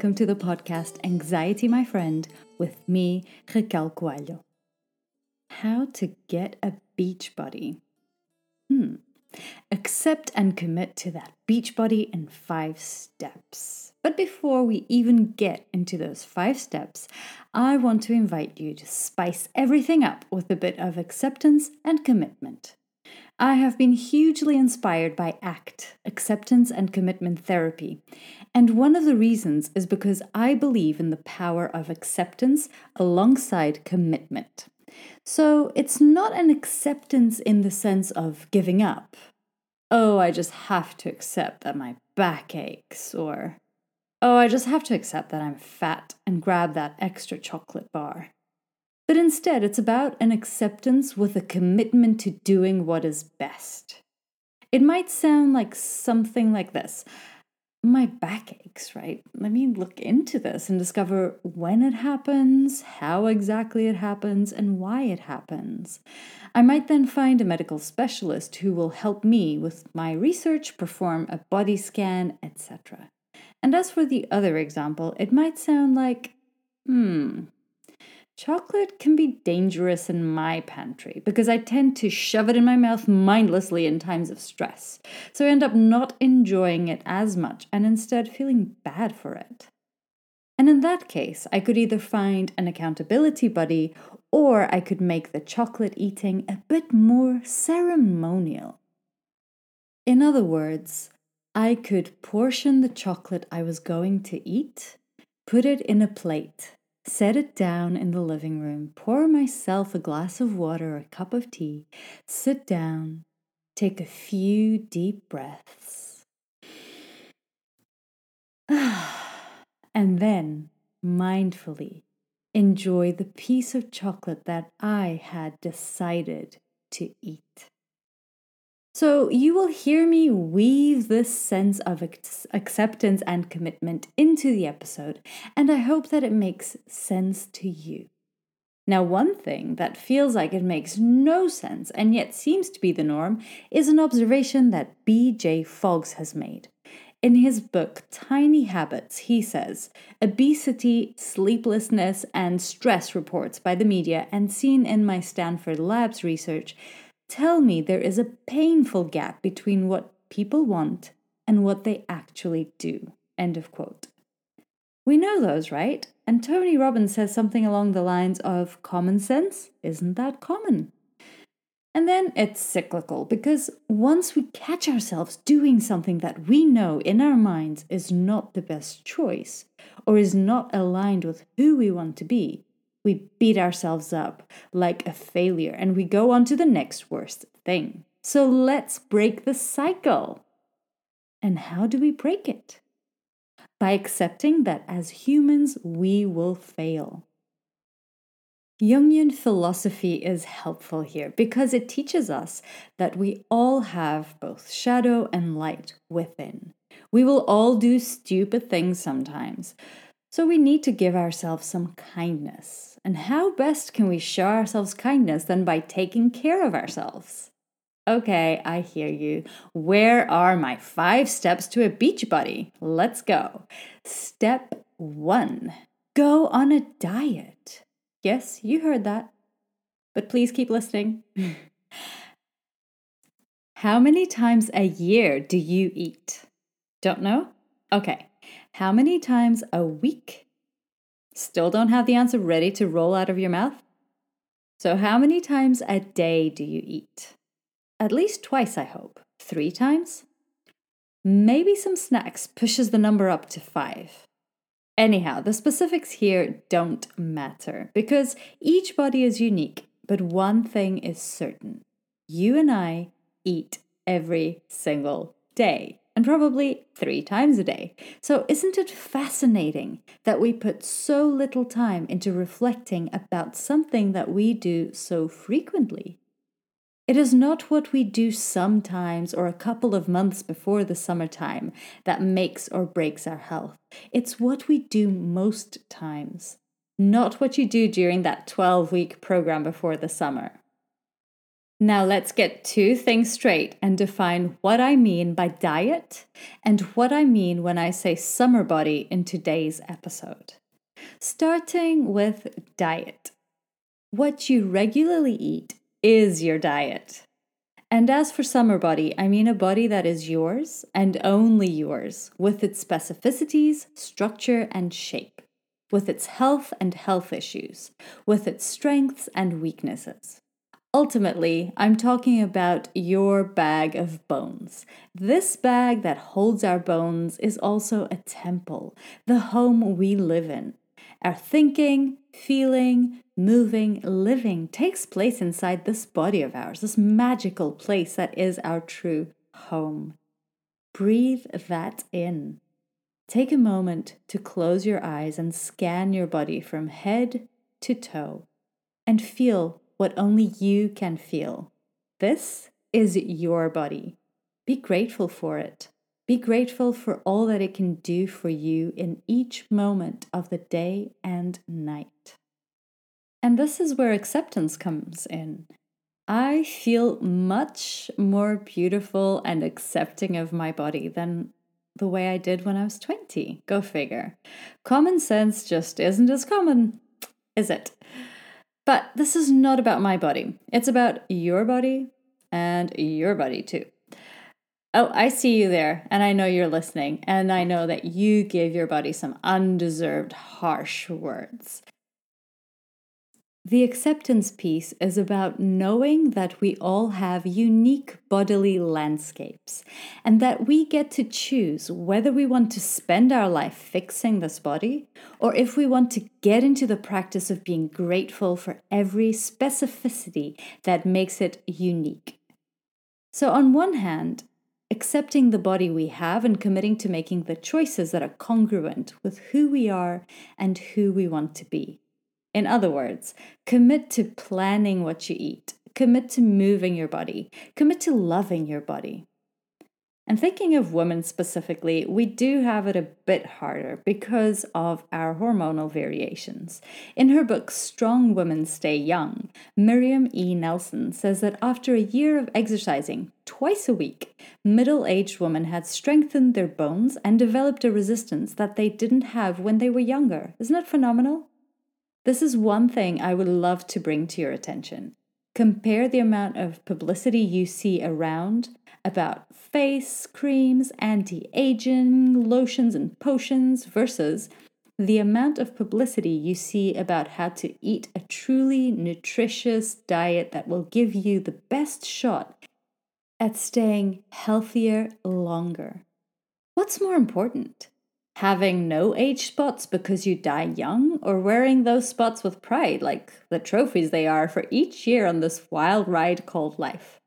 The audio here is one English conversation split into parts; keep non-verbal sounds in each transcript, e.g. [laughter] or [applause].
Welcome to the podcast Anxiety My Friend with me, Raquel Coelho. How to get a beach body. Hmm. Accept and commit to that beach body in five steps. But before we even get into those five steps, I want to invite you to spice everything up with a bit of acceptance and commitment. I have been hugely inspired by ACT, acceptance and commitment therapy. And one of the reasons is because I believe in the power of acceptance alongside commitment. So it's not an acceptance in the sense of giving up. Oh, I just have to accept that my back aches, or oh, I just have to accept that I'm fat and grab that extra chocolate bar but instead it's about an acceptance with a commitment to doing what is best. It might sound like something like this My back aches, right? Let me look into this and discover when it happens, how exactly it happens, and why it happens. I might then find a medical specialist who will help me with my research, perform a body scan, etc. And as for the other example, it might sound like, hmm, Chocolate can be dangerous in my pantry because I tend to shove it in my mouth mindlessly in times of stress. So I end up not enjoying it as much and instead feeling bad for it. And in that case, I could either find an accountability buddy or I could make the chocolate eating a bit more ceremonial. In other words, I could portion the chocolate I was going to eat, put it in a plate, set it down in the living room, pour myself a glass of water or a cup of tea, sit down, take a few deep breaths, [sighs] and then mindfully enjoy the piece of chocolate that I had decided to eat. So you will hear me weave this sense of acceptance and commitment into the episode, and I hope that it makes sense to you. Now, one thing that feels like it makes no sense and yet seems to be the norm is an observation that B.J. Fogg's has made. In his book Tiny Habits, he says obesity, sleeplessness, and stress reports by the media, and seen in my Stanford Labs research, tell me there is a painful gap between what people want and what they actually do. End of quote. We know those, right? And Tony Robbins says something along the lines of common sense isn't that common. And then it's cyclical because once we catch ourselves doing something that we know in our minds is not the best choice or is not aligned with who we want to be, we beat ourselves up like a failure and we go on to the next worst thing. So let's break the cycle. And how do we break it? By accepting that as humans we will fail. Jungian philosophy is helpful here because it teaches us that we all have both shadow and light within. We will all do stupid things sometimes. So we need to give ourselves some kindness. And how best can we show ourselves kindness than by taking care of ourselves? Okay, I hear you. Where are my five steps to a beach buddy? Let's go. Step one go on a diet. Yes, you heard that. But please keep listening. [laughs] How many times a year do you eat? Don't know? Okay. How many times a week? Still don't have the answer ready to roll out of your mouth? So, how many times a day do you eat? At least twice, I hope. Three times? Maybe some snacks pushes the number up to five. Anyhow, the specifics here don't matter because each body is unique, but one thing is certain you and I eat every single day and probably three times a day. So, isn't it fascinating that we put so little time into reflecting about something that we do so frequently? It is not what we do sometimes or a couple of months before the summertime that makes or breaks our health. It's what we do most times, not what you do during that 12 week program before the summer. Now let's get two things straight and define what I mean by diet and what I mean when I say summer body in today's episode. Starting with diet. What you regularly eat is your diet. And as for summer body, I mean a body that is yours and only yours, with its specificities, structure, and shape, with its health and health issues, with its strengths and weaknesses. Ultimately, I'm talking about your bag of bones. This bag that holds our bones is also a temple, the home we live in. Our thinking, feeling, moving, living takes place inside this body of ours, this magical place that is our true home. Breathe that in. Take a moment to close your eyes and scan your body from head to toe and feel what only you can feel. This is your body. Be grateful for it. Be grateful for all that it can do for you in each moment of the day and night. And this is where acceptance comes in. I feel much more beautiful and accepting of my body than the way I did when I was 20. Go figure. Common sense just isn't as common, is it? But this is not about my body, it's about your body and your body too. Oh, I see you there, and I know you're listening, and I know that you gave your body some undeserved harsh words. The acceptance piece is about knowing that we all have unique bodily landscapes and that we get to choose whether we want to spend our life fixing this body or if we want to get into the practice of being grateful for every specificity that makes it unique. So, on one hand, accepting the body we have and committing to making the choices that are congruent with who we are and who we want to be. In other words, commit to planning what you eat, commit to moving your body, commit to loving your body. And thinking of women specifically, we do have it a bit harder because of our hormonal variations. In her book Strong Women Stay Young, Miriam E. Nelson says that after a year of exercising twice a week, middle aged women had strengthened their bones and developed a resistance that they didn't have when they were younger. Isn't that phenomenal? This is one thing I would love to bring to your attention. Compare the amount of publicity you see around about face creams, anti aging, lotions, and potions versus the amount of publicity you see about how to eat a truly nutritious diet that will give you the best shot at staying healthier longer. What's more important? having no age spots because you die young, or wearing those spots with pride, like the trophies they are for each year on this wild ride called life.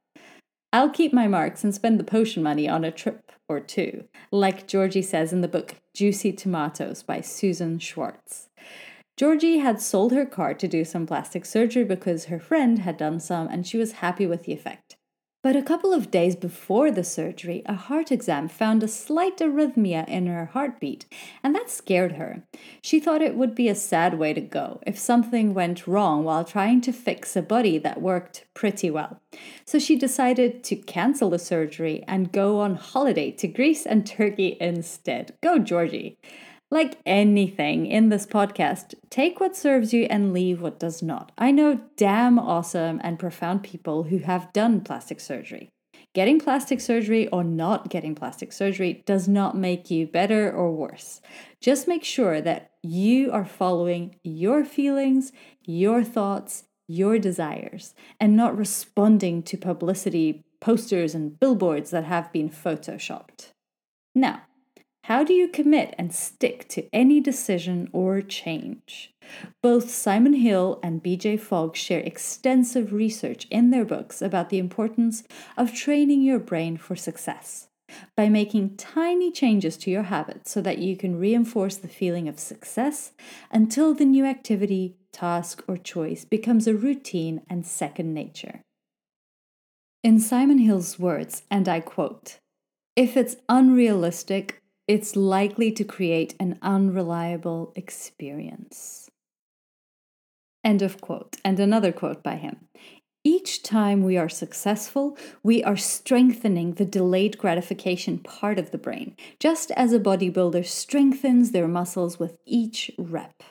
I'll keep my marks and spend the potion money on a trip or two, like Georgie says in the book Juicy Tomatoes by Susan Swartz. Georgie had sold her car to do some plastic surgery because her friend had done some and she was happy with the effect. But a couple of days before the surgery, a heart exam found a slight arrhythmia in her heartbeat, and that scared her. She thought it would be a sad way to go if something went wrong while trying to fix a body that worked pretty well. So she decided to cancel the surgery and go on holiday to Greece and Turkey instead. Go, Georgie! Like anything in this podcast, take what serves you and leave what does not. I know damn awesome and profound people who have done plastic surgery. Getting plastic surgery or not getting plastic surgery does not make you better or worse. Just make sure that you are following your feelings, your thoughts, your desires, and not responding to publicity posters and billboards that have been photoshopped. Now, how do you commit and stick to any decision or change? Both Simon Hill and BJ Fogg share extensive research in their books about the importance of training your brain for success by making tiny changes to your habits so that you can reinforce the feeling of success until the new activity, task, or choice becomes a routine and second nature. In Simon Hill's words, and I quote, if it's unrealistic, it's likely to create an unreliable experience. End of quote. And another quote by him. Each time we are successful, we are strengthening the delayed gratification part of the brain, just as a bodybuilder strengthens their muscles with each rep.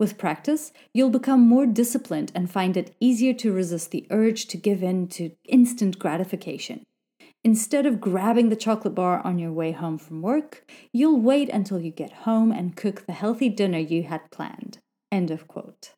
With practice, you'll become more disciplined and find it easier to resist the urge to give in to instant gratification. Instead of grabbing the chocolate bar on your way home from work, you'll wait until you get home and cook the healthy dinner you had planned. End of quote.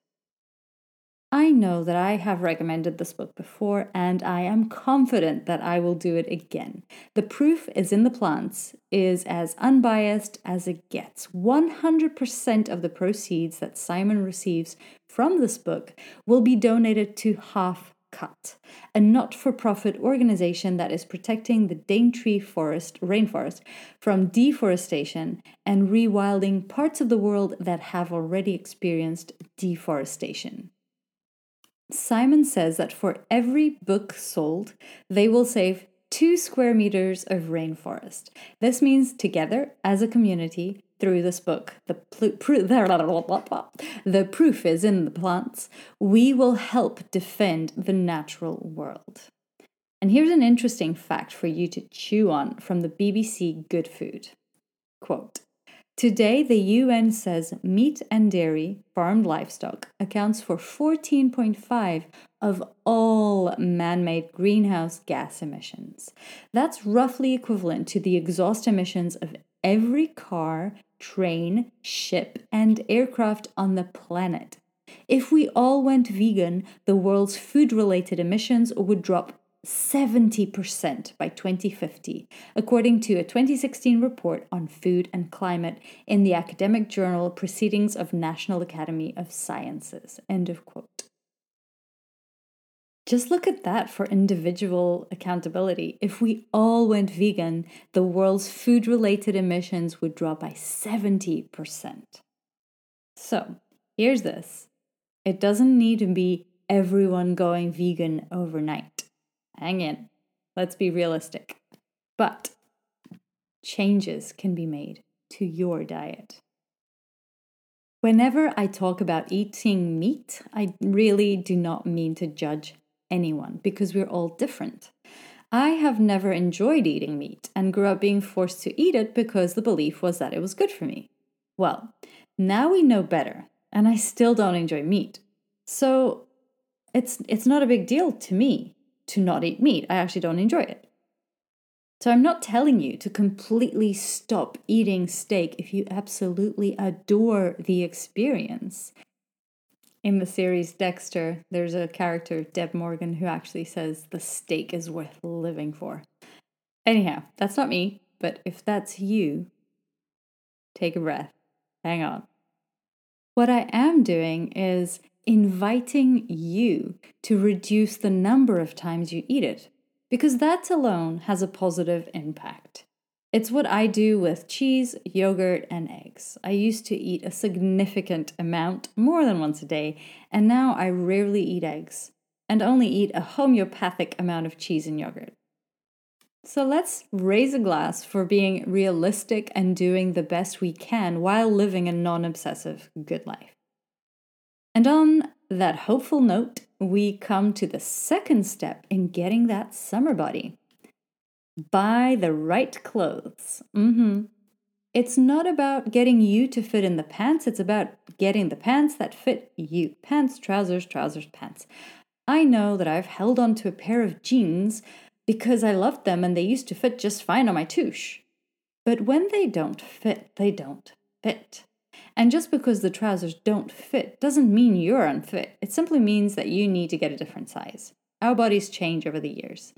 I know that I have recommended this book before, and I am confident that I will do it again. The proof is in the plants, is as unbiased as it gets. 100% of the proceeds that Simon receives from this book will be donated to Half Cut, a not for profit organization that is protecting the Daintree forest, rainforest from deforestation and rewilding parts of the world that have already experienced deforestation. Simon says that for every book sold, they will save two square meters of rainforest. This means together as a community through this book, the, pl- pr- [laughs] the proof is in the plants, we will help defend the natural world. And here's an interesting fact for you to chew on from the BBC Good Food. Quote Today, the UN says meat and dairy, farmed livestock, accounts for 14.5 of all man made greenhouse gas emissions. That's roughly equivalent to the exhaust emissions of every car, train, ship, and aircraft on the planet. If we all went vegan, the world's food related emissions would drop 70% by 2050, according to a 2016 report on food and climate in the academic journal Proceedings of National Academy of Sciences. End of quote. Just look at that for individual accountability. If we all went vegan, the world's food related emissions would drop by 70%. So, here's this it doesn't need to be everyone going vegan overnight hang in. Let's be realistic. But changes can be made to your diet. Whenever I talk about eating meat, I really do not mean to judge anyone because we're all different. I have never enjoyed eating meat and grew up being forced to eat it because the belief was that it was good for me. Well, now we know better, and I still don't enjoy meat. So it's it's not a big deal to me to not eat meat. I actually don't enjoy it. So I'm not telling you to completely stop eating steak if you absolutely adore the experience. In the series Dexter, there's a character, Deb Morgan, who actually says the steak is worth living for. Anyhow, that's not me, but if that's you, take a breath. Hang on. What I am doing is inviting you to reduce the number of times you eat it, because that alone has a positive impact. It's what I do with cheese, yogurt, and eggs. I used to eat a significant amount, more than once a day, and now I rarely eat eggs and only eat a homeopathic amount of cheese and yogurt. So let's raise a glass for being realistic and doing the best we can while living a non obsessive good life. And on that hopeful note, we come to the second step in getting that summer body buy the right clothes. Mm-hmm. It's not about getting you to fit in the pants, it's about getting the pants that fit you. Pants, trousers, trousers, pants. I know that I've held on to a pair of jeans because I loved them and they used to fit just fine on my touche. But when they don't fit, they don't fit. And just because the trousers don't fit doesn't mean you're unfit. It simply means that you need to get a different size. Our bodies change over the years.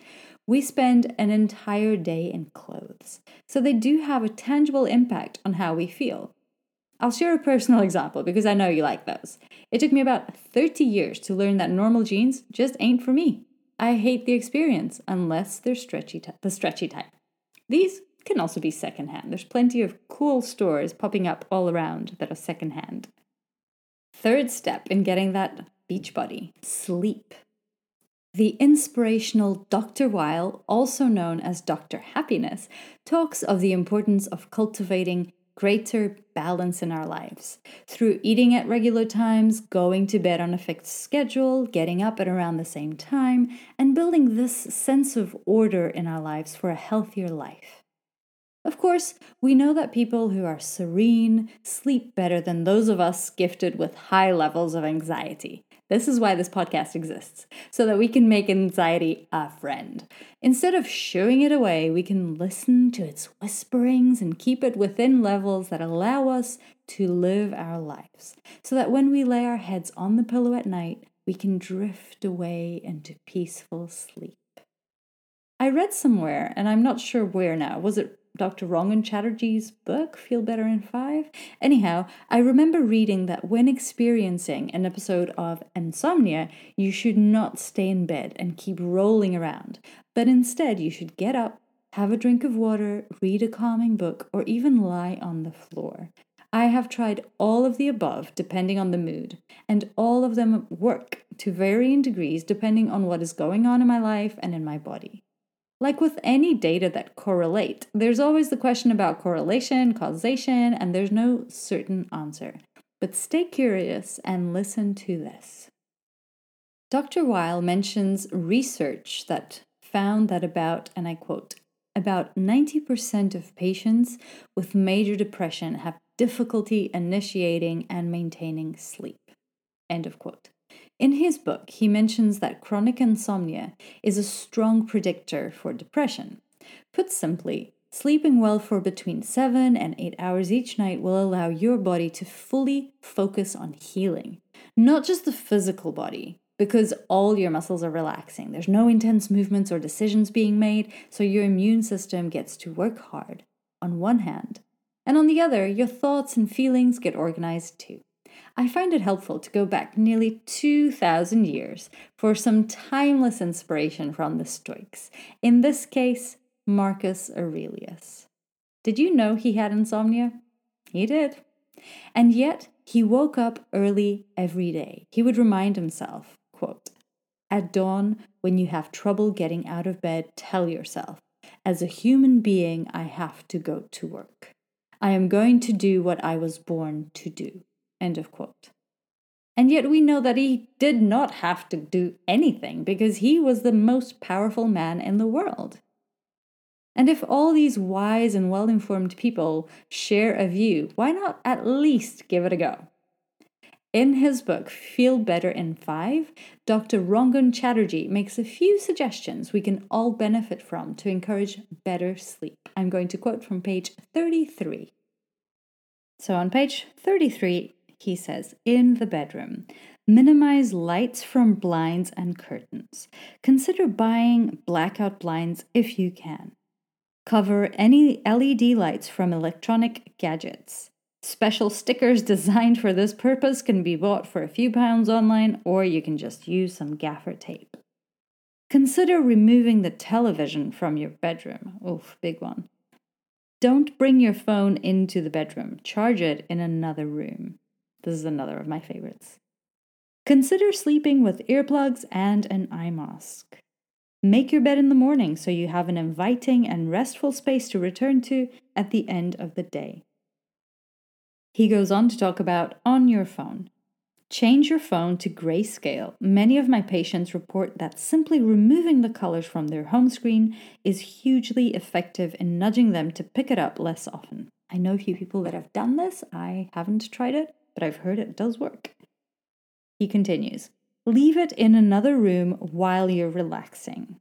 We spend an entire day in clothes, so they do have a tangible impact on how we feel. I'll share a personal [laughs] example because I know you like those. It took me about 30 years to learn that normal jeans just ain't for me. I hate the experience unless they're stretchy t- the stretchy type. These can also be secondhand. There's plenty of cool stores popping up all around that are secondhand. Third step in getting that beach body sleep. The inspirational Dr. Weil, also known as Dr. Happiness, talks of the importance of cultivating greater balance in our lives through eating at regular times, going to bed on a fixed schedule, getting up at around the same time, and building this sense of order in our lives for a healthier life. Of course, we know that people who are serene sleep better than those of us gifted with high levels of anxiety. This is why this podcast exists, so that we can make anxiety a friend. Instead of shooing it away, we can listen to its whisperings and keep it within levels that allow us to live our lives, so that when we lay our heads on the pillow at night, we can drift away into peaceful sleep. I read somewhere, and I'm not sure where now, was it Dr. Rangan Chatterjee's book, Feel Better in Five. Anyhow, I remember reading that when experiencing an episode of insomnia, you should not stay in bed and keep rolling around, but instead you should get up, have a drink of water, read a calming book, or even lie on the floor. I have tried all of the above depending on the mood, and all of them work to varying degrees depending on what is going on in my life and in my body. Like with any data that correlate, there's always the question about correlation, causation, and there's no certain answer. But stay curious and listen to this. Dr. Weil mentions research that found that about, and I quote, about 90% of patients with major depression have difficulty initiating and maintaining sleep. End of quote. In his book, he mentions that chronic insomnia is a strong predictor for depression. Put simply, sleeping well for between 7 and 8 hours each night will allow your body to fully focus on healing, not just the physical body, because all your muscles are relaxing. There's no intense movements or decisions being made, so your immune system gets to work hard, on one hand, and on the other, your thoughts and feelings get organized too. I find it helpful to go back nearly 2,000 years for some timeless inspiration from the Stoics, in this case, Marcus Aurelius. Did you know he had insomnia? He did. And yet, he woke up early every day. He would remind himself, quote, At dawn, when you have trouble getting out of bed, tell yourself, as a human being, I have to go to work. I am going to do what I was born to do. End of quote. And yet we know that he did not have to do anything because he was the most powerful man in the world. And if all these wise and well informed people share a view, why not at least give it a go? In his book, Feel Better in Five, Dr. Rangan Chatterjee makes a few suggestions we can all benefit from to encourage better sleep. I'm going to quote from page 33. So on page 33, he says, in the bedroom. Minimize lights from blinds and curtains. Consider buying blackout blinds if you can. Cover any LED lights from electronic gadgets. Special stickers [laughs] designed for this purpose can be bought for a few pounds online, or you can just use some gaffer tape. Consider removing the television from your bedroom. Oof, big one. Don't bring your phone into the bedroom, charge it in another room. This is another of my favorites. Consider sleeping with earplugs and an eye mask. Make your bed in the morning so you have an inviting and restful space to return to at the end of the day. He goes on to talk about on your phone. Change your phone to grayscale. Many of my patients report that simply removing the colors from their home screen is hugely effective in nudging them to pick it up less often. I know a few people that have done this. I haven't tried it, but I've heard it does work. He continues Leave it in another room while you're relaxing.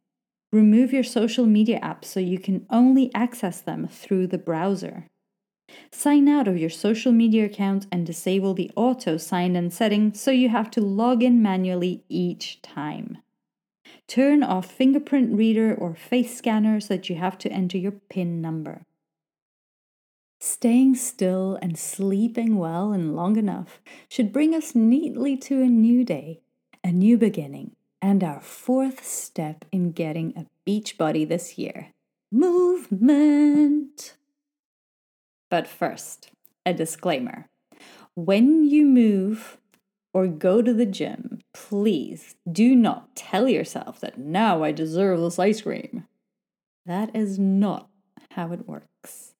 Remove your social media apps so you can only access them through the browser. Sign out of your social media account and disable the auto sign in setting so you have to log in manually each time. Turn off fingerprint reader or face scanner so that you have to enter your PIN number. Staying still and sleeping well and long enough should bring us neatly to a new day, a new beginning, and our fourth step in getting a beach body this year movement. But first, a disclaimer. When you move or go to the gym, please do not tell yourself that now I deserve this ice cream. That is not how it works.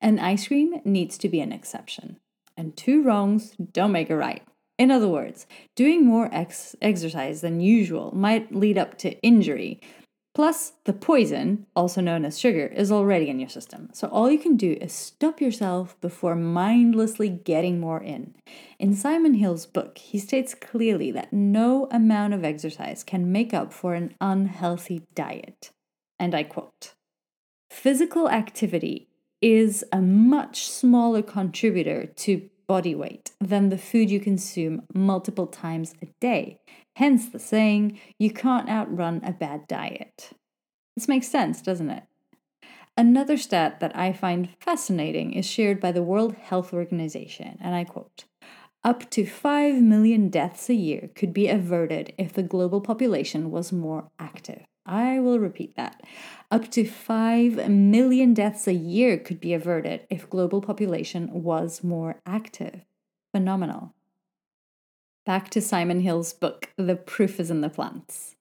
An ice cream needs to be an exception, and two wrongs don't make a right. In other words, doing more ex- exercise than usual might lead up to injury. Plus, the poison, also known as sugar, is already in your system. So, all you can do is stop yourself before mindlessly getting more in. In Simon Hill's book, he states clearly that no amount of exercise can make up for an unhealthy diet. And I quote Physical activity is a much smaller contributor to body weight than the food you consume multiple times a day. Hence the saying, you can't outrun a bad diet. This makes sense, doesn't it? Another stat that I find fascinating is shared by the World Health Organization, and I quote Up to 5 million deaths a year could be averted if the global population was more active. I will repeat that. Up to 5 million deaths a year could be averted if global population was more active. Phenomenal. Back to Simon Hill's book, The Proof is in the Plants.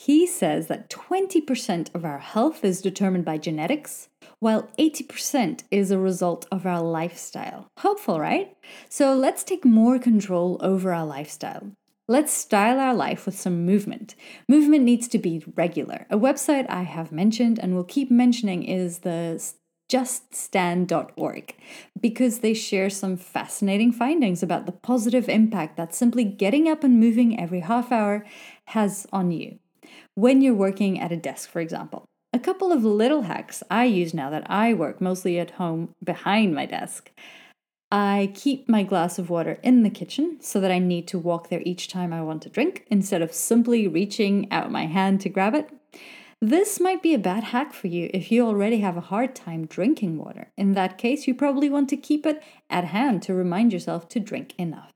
He says that 20% of our health is determined by genetics, while 80% is a result of our lifestyle. Hopeful, right? So let's take more control over our lifestyle. Let's style our life with some movement. Movement needs to be regular. A website I have mentioned and will keep mentioning is the juststand.org because they share some fascinating findings about the positive impact that simply getting up and moving every half hour has on you. When you're working at a desk, for example. A couple of little hacks I use now that I work mostly at home behind my desk. I keep my glass of water in the kitchen so that I need to walk there each time I want to drink instead of simply reaching out my hand to grab it. This might be a bad hack for you if you already have a hard time drinking water. In that case, you probably want to keep it at hand to remind yourself to drink enough.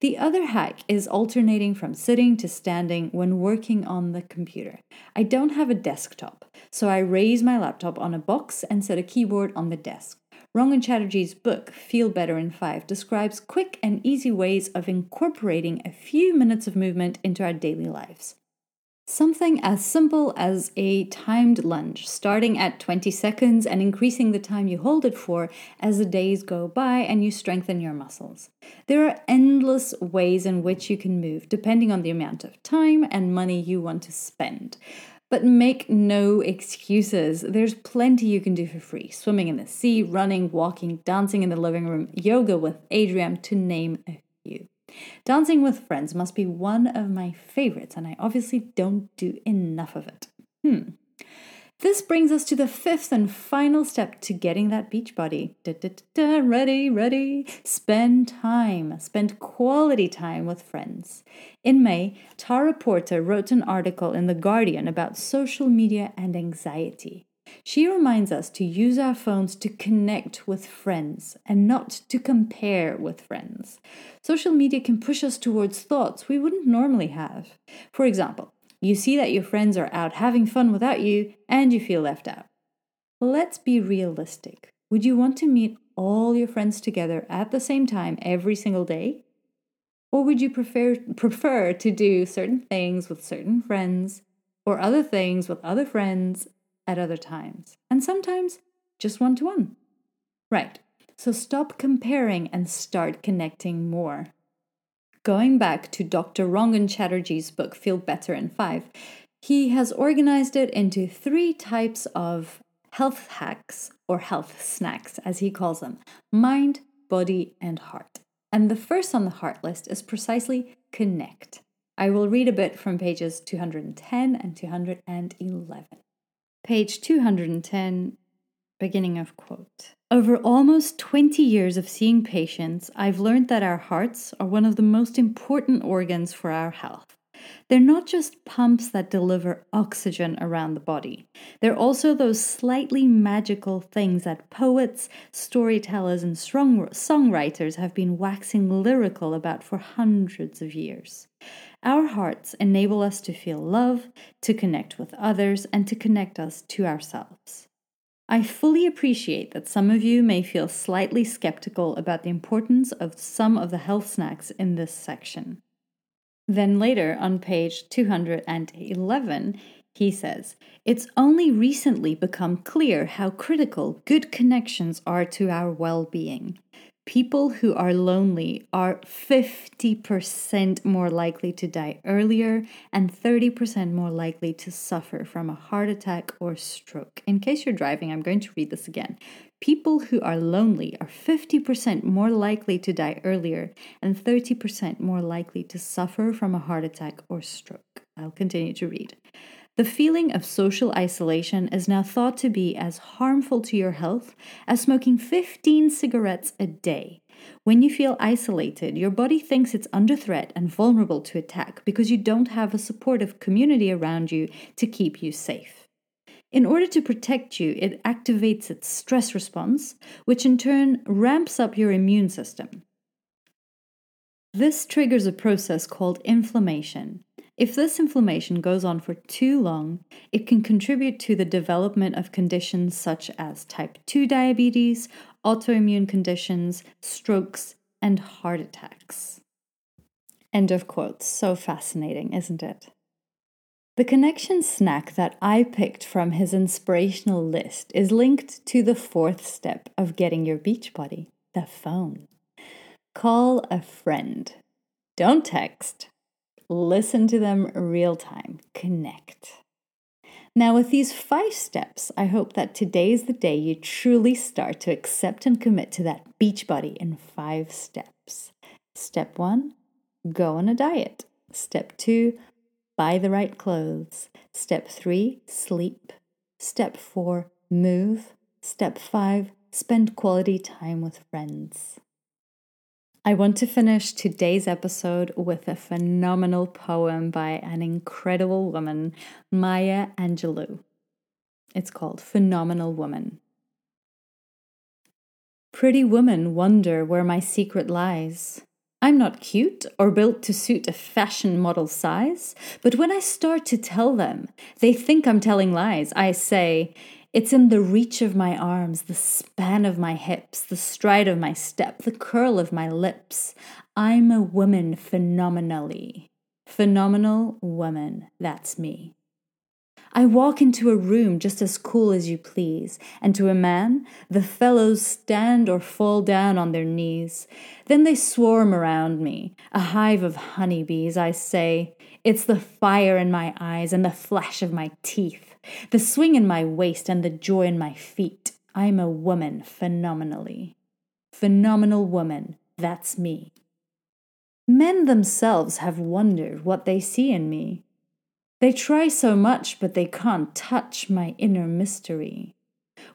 The other hack is alternating from sitting to standing when working on the computer. I don't have a desktop, so I raise my laptop on a box and set a keyboard on the desk. Rangan Chatterjee's book, Feel Better in Five, describes quick and easy ways of incorporating a few minutes of movement into our daily lives. Something as simple as a timed lunge, starting at 20 seconds and increasing the time you hold it for as the days go by and you strengthen your muscles. There are endless ways in which you can move, depending on the amount of time and money you want to spend. But make no excuses. There's plenty you can do for free swimming in the sea, running, walking, dancing in the living room, yoga with Adriene, to name a few. Dancing with friends must be one of my favorites, and I obviously don't do enough of it. Hmm. This brings us to the fifth and final step to getting that beach body. Da, da, da, ready, ready. Spend time. Spend quality time with friends. In May, Tara Porter wrote an article in The Guardian about social media and anxiety. She reminds us to use our phones to connect with friends and not to compare with friends. Social media can push us towards thoughts we wouldn't normally have. For example, you see that your friends are out having fun without you, and you feel left out. Let's be realistic. Would you want to meet all your friends together at the same time every single day? Or would you prefer, prefer to do certain things with certain friends or other things with other friends at other times? And sometimes just one to one. Right. So stop comparing and start connecting more. Going back to Dr. Rangan Chatterjee's book, Feel Better in Five, he has organized it into three types of health hacks or health snacks, as he calls them mind, body, and heart. And the first on the heart list is precisely connect. I will read a bit from pages 210 and 211. Page 210, beginning of quote. Over almost 20 years of seeing patients, I've learned that our hearts are one of the most important organs for our health. They're not just pumps that deliver oxygen around the body. They're also those slightly magical things that poets, storytellers, and songwriters have been waxing lyrical about for hundreds of years. Our hearts enable us to feel love, to connect with others, and to connect us to ourselves. I fully appreciate that some of you may feel slightly skeptical about the importance of some of the health snacks in this section. Then later, on page 211, He says, It's only recently become clear how critical good connections are to our well being. People who are lonely are 50% more likely to die earlier and 30% more likely to suffer from a heart attack or stroke. In case you're driving, I'm going to read this again. People who are lonely are 50% more likely to die earlier and 30% more likely to suffer from a heart attack or stroke. I'll continue to read. The feeling of social isolation is now thought to be as harmful to your health as smoking 15 cigarettes a day. When you feel isolated, your body thinks it's under threat and vulnerable to attack because you don't have a supportive community around you to keep you safe. In order to protect you, it activates its stress response, which in turn ramps up your immune system. This triggers a process called inflammation, if this inflammation goes on for too long, it can contribute to the development of conditions such as type 2 diabetes, autoimmune conditions, strokes, and heart attacks. End of quote. So fascinating, isn't it? The connection snack that I picked from his inspirational list is linked to the fourth step of getting your beach body the phone. Call a friend. Don't text, listen to them real time, connect. Now, with these five steps, I hope that today is the day you truly start to accept and commit to that beach body in five steps. Step one, go on a diet. Step two, buy the right clothes. Step three, sleep. Step four, move. Step five, spend quality time with friends. I want to finish today's episode with a phenomenal poem by an incredible woman, Maya Angelou. It's called Phenomenal Woman. Pretty women wonder where my secret lies. I'm not cute or built to suit a fashion model size, but when I start to tell them, they think I'm telling lies. I say, it's in the reach of my arms, the span of my hips, the stride of my step, the curl of my lips. I'm a woman phenomenally. Phenomenal woman, that's me. I walk into a room just as cool as you please, and to a man, the fellows stand or fall down on their knees. Then they swarm around me, a hive of honeybees. I say, It's the fire in my eyes and the flash of my teeth the swing in my waist and the joy in my feet. I'm a woman phenomenally. Phenomenal woman, that's me. Men themselves have wondered what they see in me. They try so much, but they can't touch my inner mystery.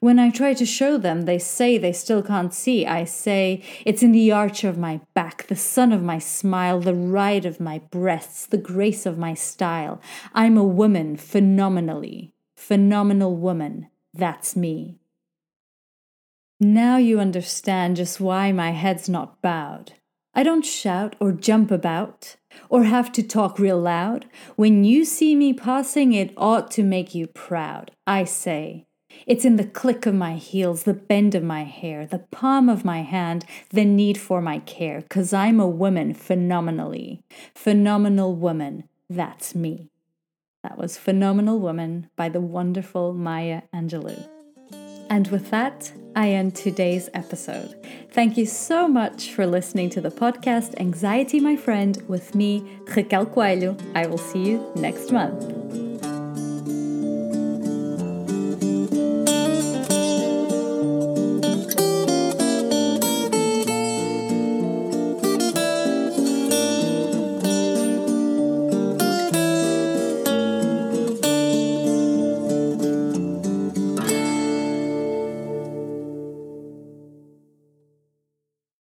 When I try to show them, they say they still can't see. I say, it's in the arch of my back, the sun of my smile, the ride of my breasts, the grace of my style. I'm a woman phenomenally phenomenal woman, that's me. Now you understand just why my head's not bowed. I don't shout or jump about or have to talk real loud. When you see me passing, it ought to make you proud. I say, it's in the click of my heels, the bend of my hair, the palm of my hand, the need for my care, 'cause I'm a woman phenomenally. Phenomenal woman, that's me. That was Phenomenal Woman by the wonderful Maya Angelou. And with that, I end today's episode. Thank you so much for listening to the podcast Anxiety My Friend with me, Raquel Coelho. I will see you next month.